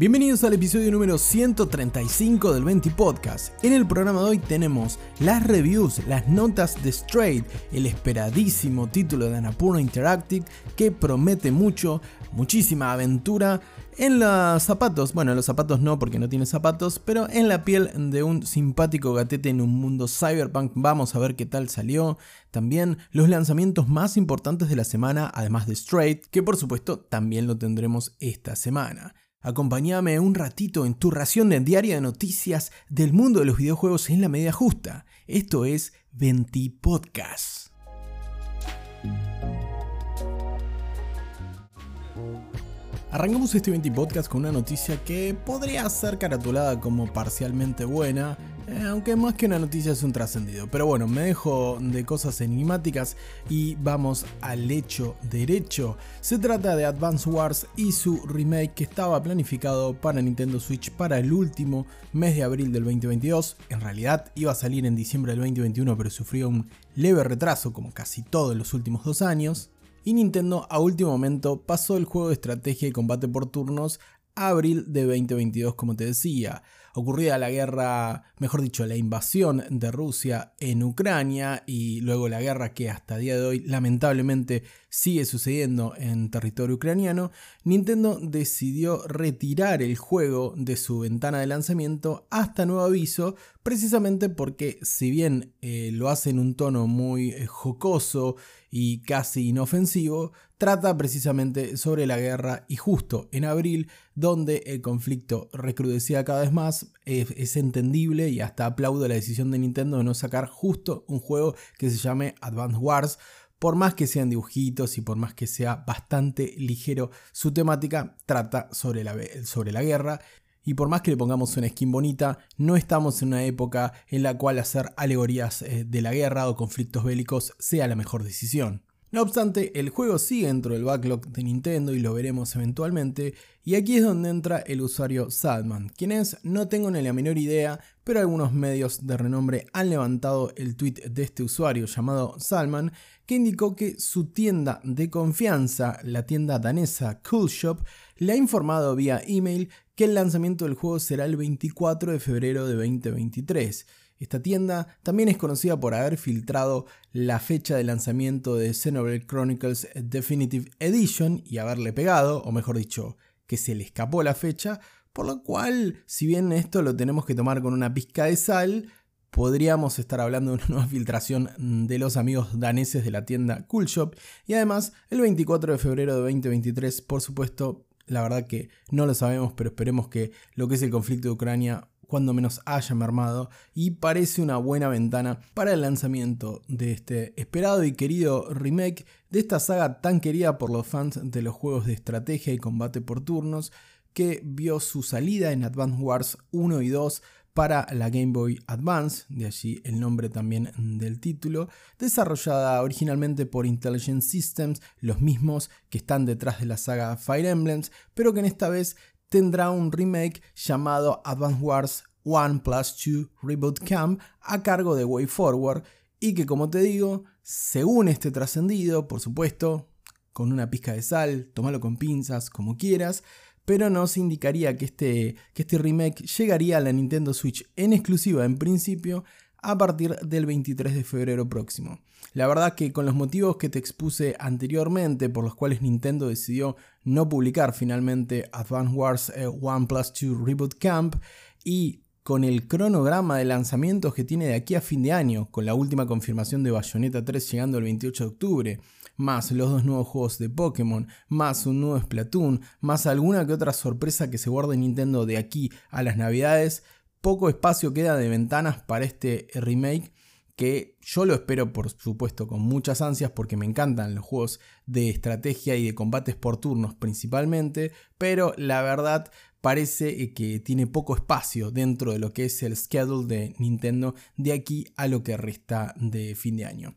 Bienvenidos al episodio número 135 del 20 Podcast. En el programa de hoy tenemos las reviews, las notas de Straight, el esperadísimo título de Annapurna Interactive que promete mucho, muchísima aventura en los zapatos, bueno, en los zapatos no porque no tiene zapatos, pero en la piel de un simpático gatete en un mundo cyberpunk. Vamos a ver qué tal salió. También los lanzamientos más importantes de la semana, además de Straight, que por supuesto también lo tendremos esta semana. Acompáñame un ratito en tu ración de diaria de noticias del mundo de los videojuegos en la media justa. Esto es 20 Podcast. Arrancamos este 20 podcast con una noticia que podría ser caratulada como parcialmente buena, eh, aunque más que una noticia es un trascendido. Pero bueno, me dejo de cosas enigmáticas y vamos al hecho derecho. Se trata de Advance Wars y su remake que estaba planificado para Nintendo Switch para el último mes de abril del 2022. En realidad iba a salir en diciembre del 2021 pero sufrió un leve retraso como casi todo en los últimos dos años y Nintendo a último momento pasó el juego de estrategia y combate por turnos a abril de 2022 como te decía ocurrida la guerra, mejor dicho, la invasión de Rusia en Ucrania y luego la guerra que hasta día de hoy lamentablemente sigue sucediendo en territorio ucraniano, Nintendo decidió retirar el juego de su ventana de lanzamiento hasta nuevo aviso, precisamente porque si bien eh, lo hace en un tono muy eh, jocoso y casi inofensivo, trata precisamente sobre la guerra y justo en abril, donde el conflicto recrudecía cada vez más, es, entendible y hasta aplaudo la decisión de Nintendo de no sacar justo un juego que se llame Advance Wars. Por más que sean dibujitos y por más que sea bastante ligero, su temática trata sobre la, sobre la guerra y por más que le pongamos una skin bonita, no estamos en una época en la cual hacer alegorías eh, de la guerra o conflictos bélicos sea la mejor decisión. No obstante, el juego sigue dentro del backlog de Nintendo y lo veremos eventualmente, y aquí es donde entra el usuario Salman, quien es, no tengo ni la menor idea, pero algunos medios de renombre han levantado el tweet de este usuario llamado Salman, que indicó que su tienda de confianza, la tienda danesa Cool Shop, le ha informado vía email que el lanzamiento del juego será el 24 de febrero de 2023. Esta tienda también es conocida por haber filtrado la fecha de lanzamiento de Xenoblade Chronicles Definitive Edition y haberle pegado, o mejor dicho, que se le escapó la fecha, por lo cual, si bien esto lo tenemos que tomar con una pizca de sal, podríamos estar hablando de una nueva filtración de los amigos daneses de la tienda Cool Shop. Y además, el 24 de febrero de 2023, por supuesto, la verdad que no lo sabemos, pero esperemos que lo que es el conflicto de Ucrania cuando menos haya mermado y parece una buena ventana para el lanzamiento de este esperado y querido remake de esta saga tan querida por los fans de los juegos de estrategia y combate por turnos que vio su salida en Advance Wars 1 y 2 para la Game Boy Advance, de allí el nombre también del título, desarrollada originalmente por Intelligent Systems, los mismos que están detrás de la saga Fire Emblems, pero que en esta vez tendrá un remake llamado Advance Wars 1 Plus 2 Reboot Camp a cargo de Way Forward y que como te digo, según este trascendido, por supuesto, con una pizca de sal, tómalo con pinzas, como quieras, pero nos indicaría que este, que este remake llegaría a la Nintendo Switch en exclusiva en principio a partir del 23 de febrero próximo. La verdad que con los motivos que te expuse anteriormente por los cuales Nintendo decidió no publicar finalmente Advance Wars 1 eh, Plus 2 Reboot Camp y con el cronograma de lanzamientos que tiene de aquí a fin de año, con la última confirmación de Bayonetta 3 llegando el 28 de octubre, más los dos nuevos juegos de Pokémon, más un nuevo Splatoon, más alguna que otra sorpresa que se guarde Nintendo de aquí a las navidades, poco espacio queda de ventanas para este remake que yo lo espero por supuesto con muchas ansias porque me encantan los juegos de estrategia y de combates por turnos principalmente, pero la verdad parece que tiene poco espacio dentro de lo que es el schedule de Nintendo de aquí a lo que resta de fin de año.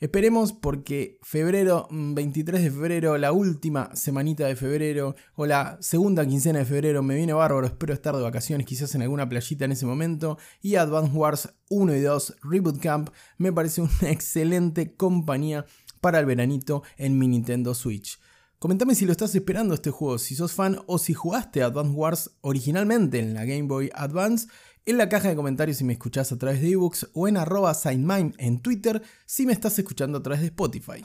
Esperemos porque febrero, 23 mm, de febrero, la última semanita de febrero o la segunda quincena de febrero me viene bárbaro, espero estar de vacaciones quizás en alguna playita en ese momento. Y Advance Wars 1 y 2 Reboot Camp me parece una excelente compañía para el veranito en mi Nintendo Switch. Comentame si lo estás esperando este juego, si sos fan o si jugaste Advance Wars originalmente en la Game Boy Advance, en la caja de comentarios si me escuchás a través de ebooks o en arroba signmime en Twitter si me estás escuchando a través de Spotify.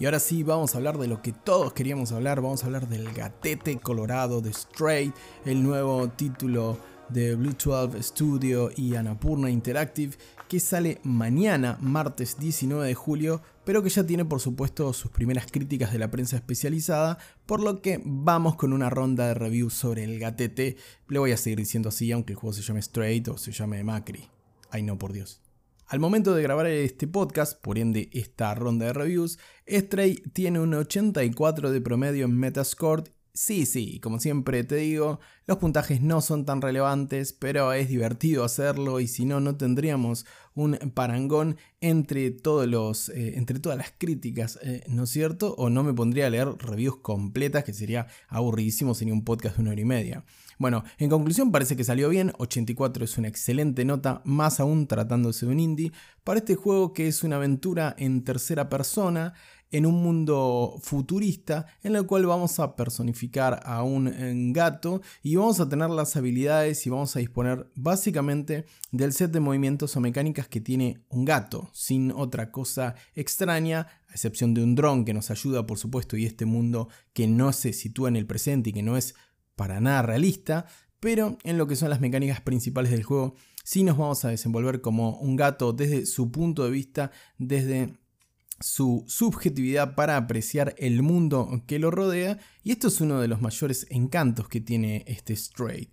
Y ahora sí, vamos a hablar de lo que todos queríamos hablar, vamos a hablar del gatete colorado de Stray, el nuevo título de Blue 12 Studio y Anapurna Interactive que sale mañana, martes 19 de julio, pero que ya tiene por supuesto sus primeras críticas de la prensa especializada, por lo que vamos con una ronda de reviews sobre el gatete. Le voy a seguir diciendo así, aunque el juego se llame Straight o se llame Macri. Ay no, por Dios. Al momento de grabar este podcast, por ende esta ronda de reviews, Stray tiene un 84 de promedio en Metascore Sí, sí, como siempre te digo, los puntajes no son tan relevantes, pero es divertido hacerlo y si no, no tendríamos un parangón entre, todos los, eh, entre todas las críticas, eh, ¿no es cierto? O no me pondría a leer reviews completas, que sería aburridísimo sin un podcast de una hora y media. Bueno, en conclusión parece que salió bien, 84 es una excelente nota, más aún tratándose de un indie, para este juego que es una aventura en tercera persona, en un mundo futurista en el cual vamos a personificar a un eh, gato y vamos a tener las habilidades y vamos a disponer básicamente del set de movimientos o mecánicas que tiene un gato, sin otra cosa extraña, a excepción de un dron que nos ayuda por supuesto y este mundo que no se sitúa en el presente y que no es para nada realista, pero en lo que son las mecánicas principales del juego sí nos vamos a desenvolver como un gato desde su punto de vista, desde su subjetividad para apreciar el mundo que lo rodea y esto es uno de los mayores encantos que tiene este Stray.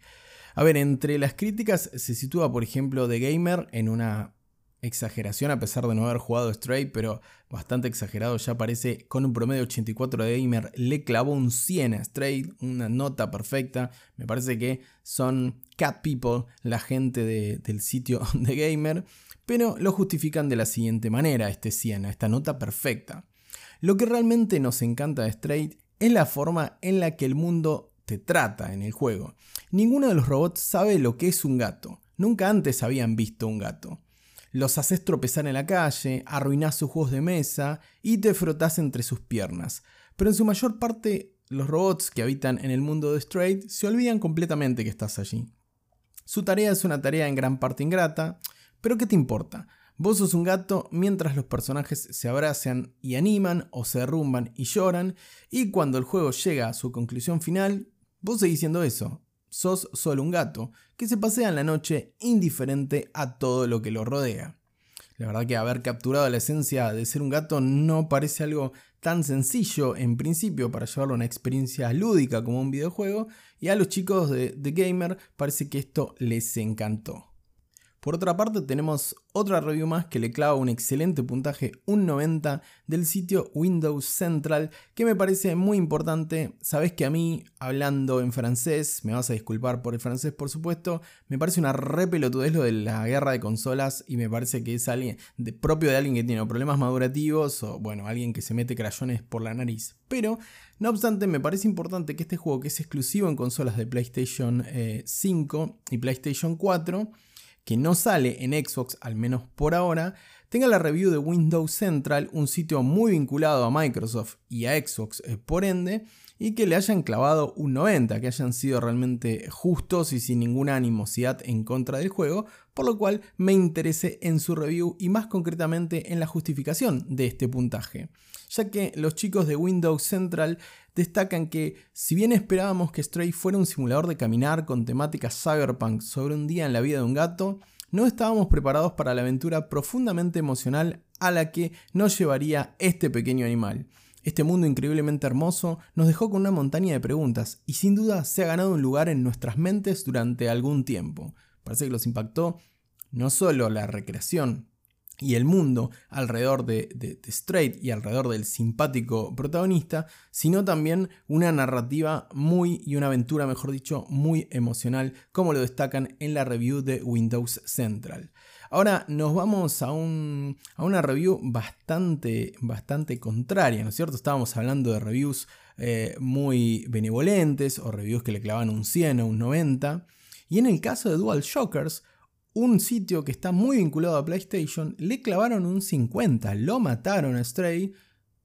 A ver, entre las críticas se sitúa por ejemplo The Gamer en una exageración a pesar de no haber jugado Stray, pero bastante exagerado ya parece, con un promedio 84 de Gamer le clavó un 100 a Stray, una nota perfecta, me parece que son cat people la gente del sitio de Gamer pero lo justifican de la siguiente manera, este Siena, esta nota perfecta. Lo que realmente nos encanta de Straight es la forma en la que el mundo te trata en el juego. Ninguno de los robots sabe lo que es un gato, nunca antes habían visto un gato. Los haces tropezar en la calle, arruinás sus juegos de mesa y te frotás entre sus piernas. Pero en su mayor parte, los robots que habitan en el mundo de Straight se olvidan completamente que estás allí. Su tarea es una tarea en gran parte ingrata, pero ¿qué te importa? Vos sos un gato mientras los personajes se abrazan y animan o se derrumban y lloran y cuando el juego llega a su conclusión final, vos seguís siendo eso. Sos solo un gato que se pasea en la noche indiferente a todo lo que lo rodea. La verdad que haber capturado la esencia de ser un gato no parece algo tan sencillo en principio para llevarlo a una experiencia lúdica como un videojuego y a los chicos de The Gamer parece que esto les encantó. Por otra parte tenemos otra review más que le clava un excelente puntaje, un 90 del sitio Windows Central, que me parece muy importante. Sabes que a mí, hablando en francés, me vas a disculpar por el francés por supuesto, me parece una re pelotudez lo de la guerra de consolas y me parece que es alguien de, propio de alguien que tiene problemas madurativos o bueno, alguien que se mete crayones por la nariz. Pero, no obstante, me parece importante que este juego que es exclusivo en consolas de PlayStation 5 eh, y PlayStation 4, que no sale en Xbox, al menos por ahora, tenga la review de Windows Central, un sitio muy vinculado a Microsoft y a Xbox eh, por ende, y que le hayan clavado un 90, que hayan sido realmente justos y sin ninguna animosidad en contra del juego, por lo cual me interesé en su review y más concretamente en la justificación de este puntaje, ya que los chicos de Windows Central destacan que si bien esperábamos que Stray fuera un simulador de caminar con temática cyberpunk sobre un día en la vida de un gato, no estábamos preparados para la aventura profundamente emocional a la que nos llevaría este pequeño animal. Este mundo increíblemente hermoso nos dejó con una montaña de preguntas y sin duda se ha ganado un lugar en nuestras mentes durante algún tiempo. Parece que los impactó no solo la recreación y el mundo alrededor de, de, Straight y alrededor del simpático protagonista, sino también una narrativa muy y una aventura, mejor dicho, muy emocional, como lo destacan en la review de Windows Central. Ahora nos vamos a, un, a una review bastante, bastante contraria, ¿no es cierto? Estábamos hablando de reviews eh, muy benevolentes o reviews que le clavan un 100 o un 90. Y en el caso de Dual Shockers, un sitio que está muy vinculado a PlayStation, le clavaron un 50, lo mataron a Stray.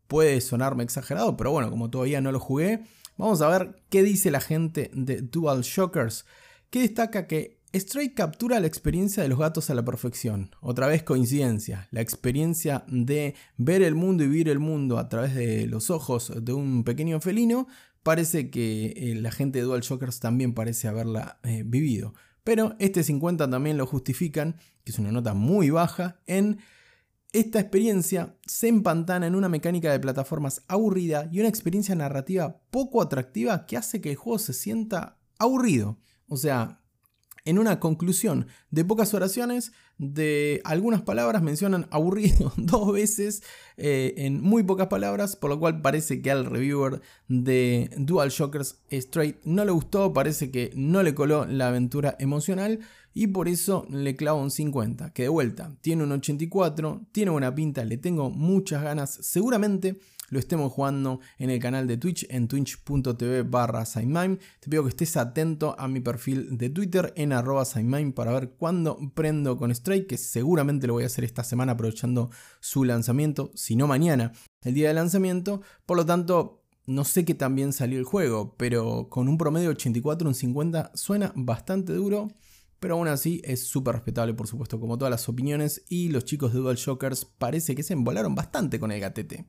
Puede sonarme exagerado, pero bueno, como todavía no lo jugué, vamos a ver qué dice la gente de Dual Shockers, que destaca que Stray captura la experiencia de los gatos a la perfección. Otra vez coincidencia, la experiencia de ver el mundo y vivir el mundo a través de los ojos de un pequeño felino, parece que eh, la gente de Dual Shockers también parece haberla eh, vivido. Pero este 50 también lo justifican, que es una nota muy baja, en esta experiencia se empantana en una mecánica de plataformas aburrida y una experiencia narrativa poco atractiva que hace que el juego se sienta aburrido. O sea, en una conclusión. De pocas oraciones, de algunas palabras, mencionan aburrido dos veces eh, en muy pocas palabras, por lo cual parece que al reviewer de Dual Shockers Straight no le gustó, parece que no le coló la aventura emocional y por eso le clavo un 50, que de vuelta tiene un 84, tiene buena pinta, le tengo muchas ganas, seguramente lo estemos jugando en el canal de Twitch, en twitch.tv barra Te pido que estés atento a mi perfil de Twitter en arroba para ver cuándo prendo con Strike, que seguramente lo voy a hacer esta semana aprovechando su lanzamiento, si no mañana, el día de lanzamiento. Por lo tanto, no sé qué también salió el juego, pero con un promedio de 84, un 50 suena bastante duro. Pero aún así es súper respetable, por supuesto, como todas las opiniones. Y los chicos de Dual Shockers parece que se embolaron bastante con el gatete.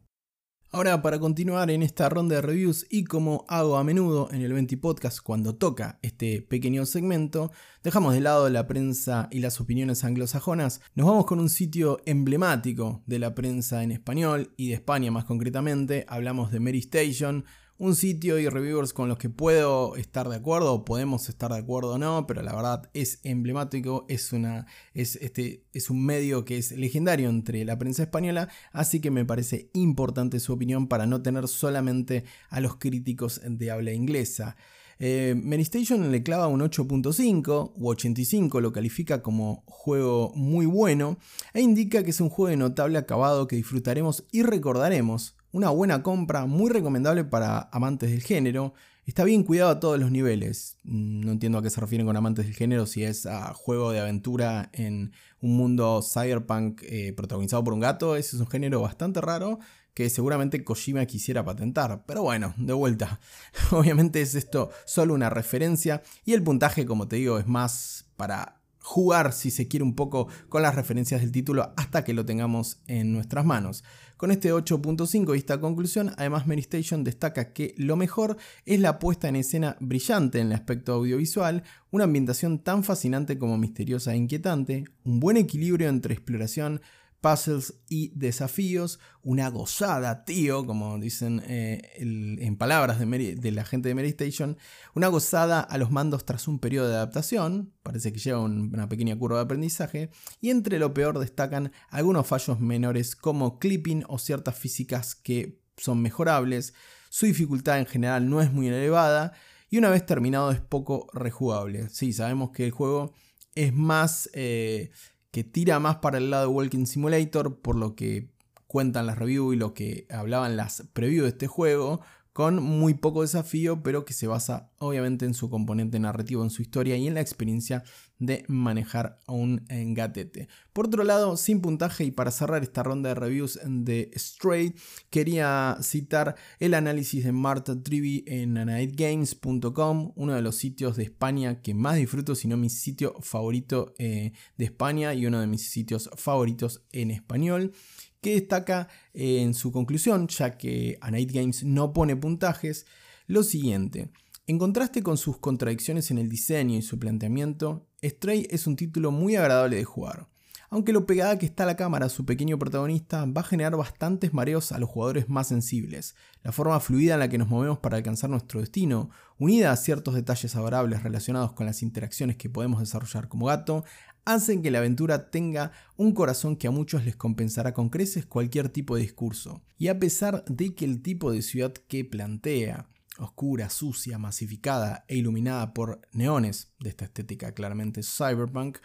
Ahora, para continuar en esta ronda de reviews y como hago a menudo en el 20 Podcast cuando toca este pequeño segmento, dejamos de lado la prensa y las opiniones anglosajonas, nos vamos con un sitio emblemático de la prensa en español y de España más concretamente, hablamos de Mary Station, un sitio y reviewers con los que puedo estar de acuerdo, o podemos estar de acuerdo o no, pero la verdad es emblemático, es, una, es, este, es un medio que es legendario entre la prensa española, así que me parece importante su opinión para no tener solamente a los críticos de habla inglesa. Eh, Station le clava un 8.5 u 85, lo califica como juego muy bueno e indica que es un juego de notable acabado que disfrutaremos y recordaremos una buena compra, muy recomendable para amantes del género. Está bien cuidado a todos los niveles. Mm, no entiendo a qué se refieren con amantes del género, si es a juego de aventura en un mundo cyberpunk eh, protagonizado por un gato. Ese es un género bastante raro que seguramente Kojima quisiera patentar. Pero bueno, de vuelta. Obviamente es esto solo una referencia y el puntaje, como te digo, es más para jugar, si se quiere, un poco con las referencias del título hasta que lo tengamos en nuestras manos. Con este 8.5 y esta conclusión, además Mary Station destaca que lo mejor es la puesta en escena brillante en el aspecto audiovisual, una ambientación tan fascinante como misteriosa e inquietante, un buen equilibrio entre exploración, puzzles y desafíos. Una gozada, tío, como dicen eh, en palabras de, la gente de Mary Station. Una gozada a los mandos tras un periodo de adaptación. Parece que lleva una pequeña curva de aprendizaje. Y entre lo peor destacan algunos fallos menores como clipping o ciertas físicas que son mejorables. Su dificultad en general no es muy elevada. Y una vez terminado es poco rejugable. Sí, sabemos que el juego es más eh, que tira más para el lado de Walking Simulator, por lo que cuentan las reviews y lo que hablaban las previews de este juego, con muy poco desafío, pero que se basa obviamente en su componente narrativo, en su historia y en la experiencia de manejar un gatete. Por otro lado, sin puntaje y para cerrar esta ronda de reviews de Stray, quería citar el análisis de Marta Trivi en anightgames.com, uno de los sitios de España que más disfruto, si no mi sitio favorito eh, de España y uno de mis sitios favoritos en español que destaca eh, en su conclusión, ya que A Night Games no pone puntajes, lo siguiente. En contraste con sus contradicciones en el diseño y su planteamiento, Stray es un título muy agradable de jugar. Aunque lo pegada que está la cámara su pequeño protagonista va a generar bastantes mareos a los jugadores más sensibles. La forma fluida en la que nos movemos para alcanzar nuestro destino, unida a ciertos detalles adorables relacionados con las interacciones que podemos desarrollar como gato, hacen que la aventura tenga un corazón que a muchos les compensará con creces cualquier tipo de discurso. Y a pesar de que el tipo de ciudad que plantea, oscura, sucia, masificada e iluminada por neones, de esta estética claramente cyberpunk,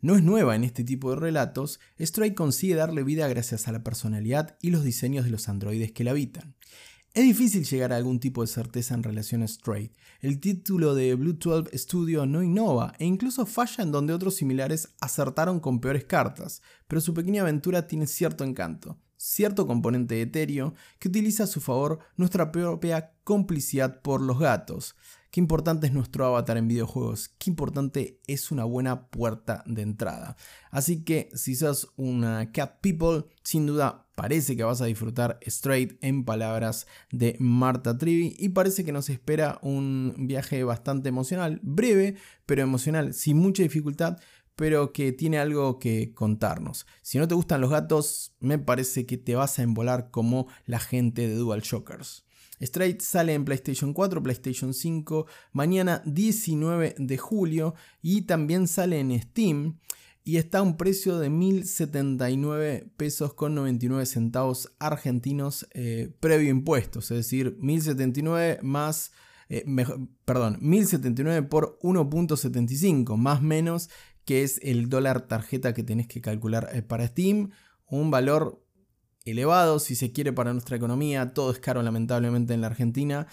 no es nueva en este tipo de relatos, Stray consigue darle vida gracias a la personalidad y los diseños de los androides que la habitan. Es difícil llegar a algún tipo de certeza en relación a Straight. El título de Blue 12 Studio no innova e incluso falla en donde otros similares acertaron con peores cartas, pero su pequeña aventura tiene cierto encanto, cierto componente etéreo que utiliza a su favor nuestra propia complicidad por los gatos. Qué importante es nuestro avatar en videojuegos, qué importante es una buena puerta de entrada. Así que si sos una cat people, sin duda parece que vas a disfrutar Straight en palabras de Marta Trivi y parece que nos espera un viaje bastante emocional, breve, pero emocional, sin mucha dificultad, pero que tiene algo que contarnos. Si no te gustan los gatos, me parece que te vas a embolar como la gente de Dual Shockers. Straight sale en PlayStation 4, PlayStation 5 mañana 19 de julio y también sale en Steam y está a un precio de 1079 pesos con 99 centavos argentinos eh, previo impuestos, es decir, 1079 más eh, perdón, 1079 por 1.75, más menos que es el dólar tarjeta que tenés que calcular eh, para Steam, un valor elevado, si se quiere, para nuestra economía. Todo es caro, lamentablemente, en la Argentina.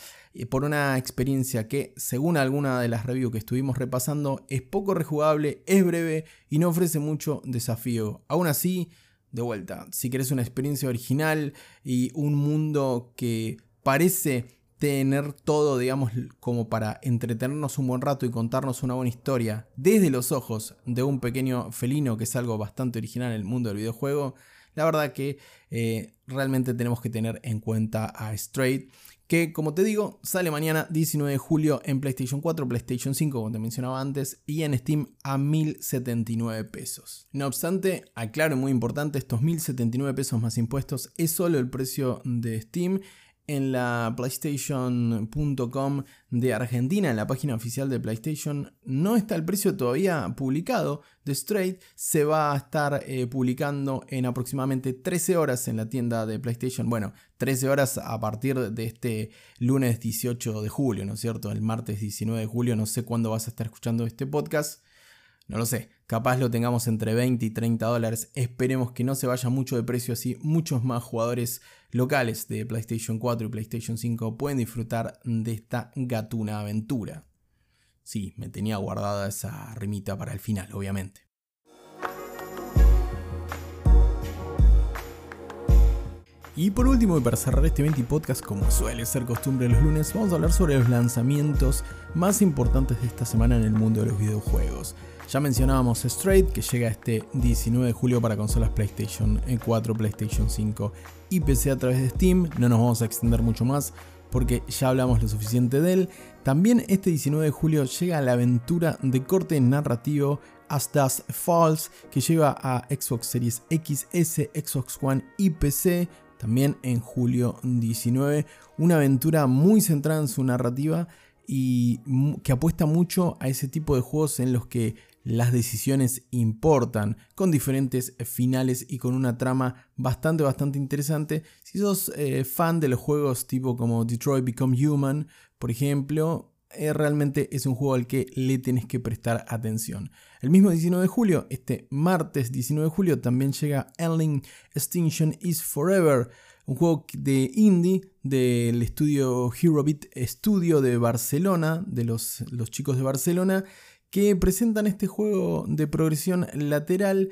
Por una experiencia que, según alguna de las reviews que estuvimos repasando, es poco rejugable, es breve y no ofrece mucho desafío. Aún así, de vuelta, si querés una experiencia original y un mundo que parece tener todo, digamos, como para entretenernos un buen rato y contarnos una buena historia desde los ojos de un pequeño felino, que es algo bastante original en el mundo del videojuego, la verdad que eh, realmente tenemos que tener en cuenta a Straight, que como te digo, sale mañana 19 de julio en PlayStation 4, PlayStation 5, como te mencionaba antes, y en Steam a 1079 pesos. No obstante, aclaro muy importante, estos 1079 pesos más impuestos es solo el precio de Steam en la PlayStation.com de Argentina, en la página oficial de PlayStation, no está el precio todavía publicado de Straight. Se va a estar eh, publicando en aproximadamente 13 horas en la tienda de PlayStation. Bueno, 13 horas a partir de este lunes 18 de julio, ¿no es cierto? El martes 19 de julio, no sé cuándo vas a estar escuchando este podcast. No lo sé, capaz lo tengamos entre 20 y 30 dólares. Esperemos que no se vaya mucho de precio así. Muchos más jugadores locales de PlayStation 4 y PlayStation 5 pueden disfrutar de esta gatuna aventura. Sí, me tenía guardada esa rimita para el final, obviamente. Y por último, y para cerrar este 20 podcast, como suele ser costumbre los lunes, vamos a hablar sobre los lanzamientos más importantes de esta semana en el mundo de los videojuegos. Ya mencionábamos Straight, que llega este 19 de julio para consolas PlayStation 4, PlayStation 5 y PC a través de Steam. No nos vamos a extender mucho más porque ya hablamos lo suficiente de él. También este 19 de julio llega la aventura de corte narrativo As Dust Falls, que lleva a Xbox Series XS, Xbox One y PC. También en julio 19. Una aventura muy centrada en su narrativa y que apuesta mucho a ese tipo de juegos en los que las decisiones importan, con diferentes finales y con una trama bastante, bastante interesante. Si sos eh, fan de los juegos tipo como Detroit Become Human, por ejemplo, eh, realmente es un juego al que le tenés que prestar atención. El mismo 19 de julio, este martes 19 de julio, también llega Endling Extinction is Forever, un juego de indie del estudio Hero Beat Studio de Barcelona, de los, los chicos de Barcelona, que presentan este juego de progresión lateral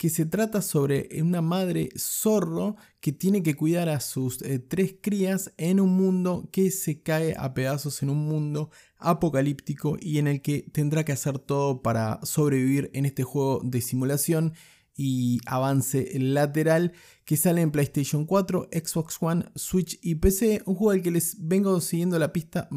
que se trata sobre una madre zorro que tiene que cuidar a sus eh, tres crías en un mundo que se cae a pedazos, en un mundo apocalíptico y en el que tendrá que hacer todo para sobrevivir en este juego de simulación y avance lateral que sale en PlayStation 4, Xbox One, Switch y PC. Un juego al que les vengo siguiendo la pista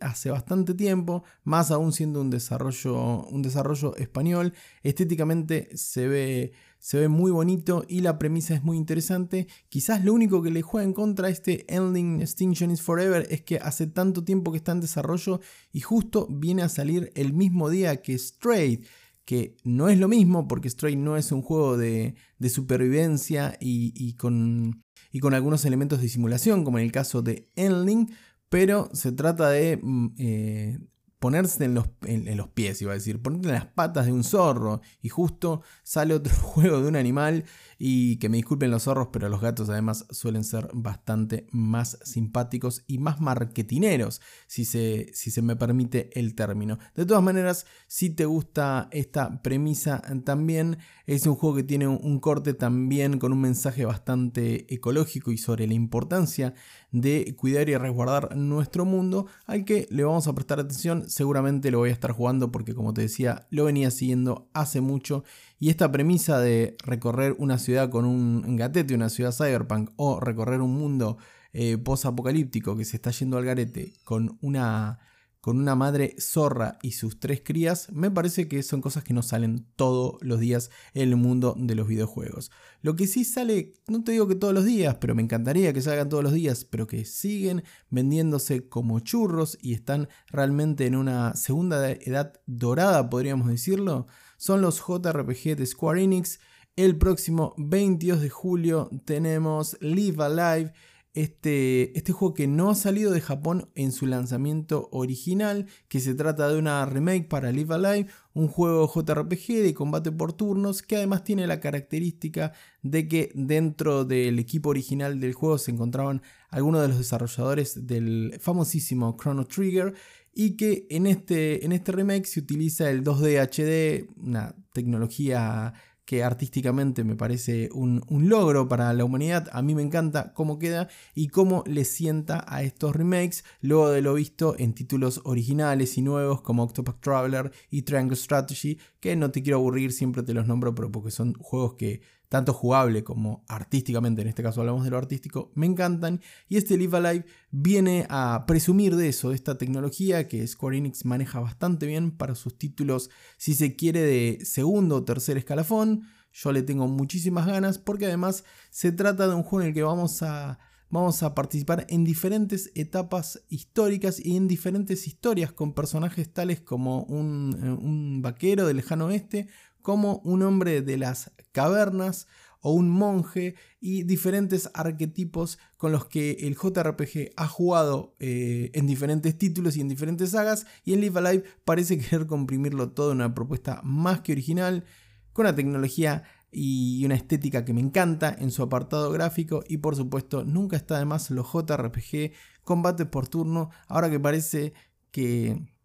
hace bastante tiempo, más aún siendo un desarrollo, un desarrollo español. Estéticamente se ve, se ve muy bonito y la premisa es muy interesante. Quizás lo único que le juega en contra a este Ending Extinction is Forever es que hace tanto tiempo que está en desarrollo y justo viene a salir el mismo día que Straight que no es lo mismo porque Stray no es un juego de, supervivencia y, con, algunos elementos de simulación, como en el caso de Endling, pero se trata de mm, eh, ponerse en los, en, los, pies, iba a decir, ponerte en las patas de un zorro. Y justo sale otro juego de un animal. Y que me disculpen los zorros, pero los gatos además suelen ser bastante más simpáticos y más marketineros, si se, si se me permite el término. De todas maneras, si te gusta esta premisa también, es un juego que tiene un corte también con un mensaje bastante ecológico y sobre la importancia de cuidar y resguardar nuestro mundo, al que le vamos a prestar atención. Seguramente lo voy a estar jugando porque como te decía, lo venía siguiendo hace mucho. Y esta premisa de recorrer una ciudad con un gatete, una ciudad cyberpunk, o recorrer un mundo eh, post-apocalíptico que se está yendo al garete con una con una madre zorra y sus tres crías, me parece que son cosas que no salen todos los días en el mundo de los videojuegos. Lo que sí sale, no te digo que todos los días, pero me encantaría que salgan todos los días, pero que siguen vendiéndose como churros y están realmente en una segunda edad dorada, podríamos decirlo, son los JRPG de Square Enix. El próximo 22 de julio tenemos Live Alive este, este juego que no ha salido de Japón en su lanzamiento original, que se trata de una remake para Live Alive, un juego JRPG de combate por turnos que además tiene la característica de que dentro del equipo original del juego se encontraban algunos de los desarrolladores del famosísimo Chrono Trigger y que en este, en este remake se utiliza el 2D HD, una tecnología que artísticamente me parece un, logro para la humanidad. A mí me encanta cómo queda y cómo le sienta a estos remakes, luego de lo visto en títulos originales y nuevos como Octopath Traveler y Triangle Strategy, que no te quiero aburrir, siempre te los nombro, pero porque son juegos que tanto jugable como artísticamente, en este caso hablamos de lo artístico, me encantan. Y este Live Alive viene a presumir de eso, de esta tecnología que Square Enix maneja bastante bien para sus títulos, si se quiere, de segundo o tercer escalafón. Yo le tengo muchísimas ganas porque además se trata de un juego en el que vamos a, vamos a participar en diferentes etapas históricas y en diferentes historias con personajes tales como un, un vaquero del lejano oeste, como un hombre de las cavernas o un monje y diferentes arquetipos con los que el JRPG ha jugado eh, en diferentes títulos y en diferentes sagas y en Live Alive parece querer comprimirlo todo en una propuesta más que original, con una tecnología y una estética que me encanta en su apartado gráfico y por supuesto nunca está de más los JRPG, combate por turno, ahora que parece que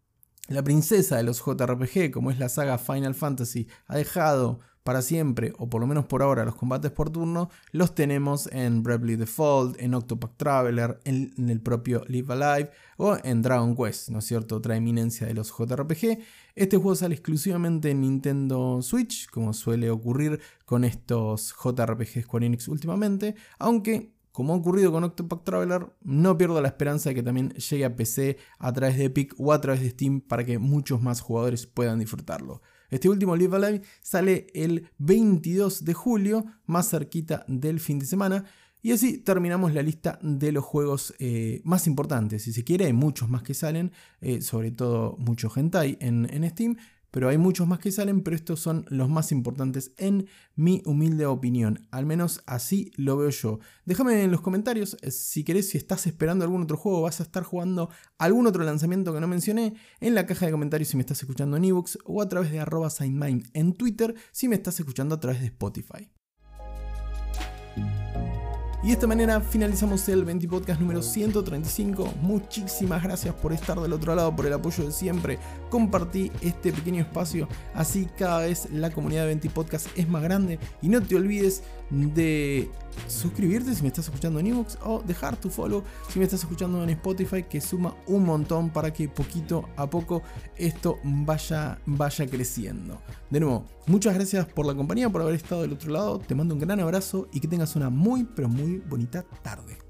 la princesa de los JRPG, como es la saga Final Fantasy, ha dejado para siempre, o por lo menos por ahora, los combates por turno, los tenemos en Bravely Default, en Octopath Traveler, en, el propio Live Alive o en Dragon Quest, ¿no es cierto? Otra eminencia de los JRPG. Este juego sale exclusivamente en Nintendo Switch, como suele ocurrir con estos JRPG Square Enix últimamente, aunque como ha ocurrido con Octopath Traveler, no pierdo la esperanza de que también llegue a PC a través de Epic o a través de Steam para que muchos más jugadores puedan disfrutarlo. Este último Live Alive sale el 22 de julio, más cerquita del fin de semana. Y así terminamos la lista de los juegos eh, más importantes. Si se quiere, hay muchos más que salen, eh, sobre todo mucho hentai en, en Steam pero hay muchos más que salen, pero estos son los más importantes en mi humilde opinión. Al menos así lo veo yo. Déjame en los comentarios eh, si querés, si estás esperando algún otro juego, vas a estar jugando algún otro lanzamiento que no mencioné, en la caja de comentarios si me estás escuchando en ebooks o a través de arroba en Twitter si me estás escuchando a través de Spotify. Y de esta manera finalizamos el 20 Podcast número 135. Muchísimas gracias por estar del otro lado, por el apoyo de siempre. Compartí este pequeño espacio, así cada vez la comunidad de 20 Podcast es más grande. Y no te olvides de suscribirte si me estás escuchando en Evox o dejar tu follow si me estás escuchando en Spotify, que suma un montón para que poquito a poco esto vaya, vaya creciendo. De nuevo, muchas gracias por la compañía, por haber estado del otro lado. Te mando un gran abrazo y que tengas una muy, pero muy bonita tarde.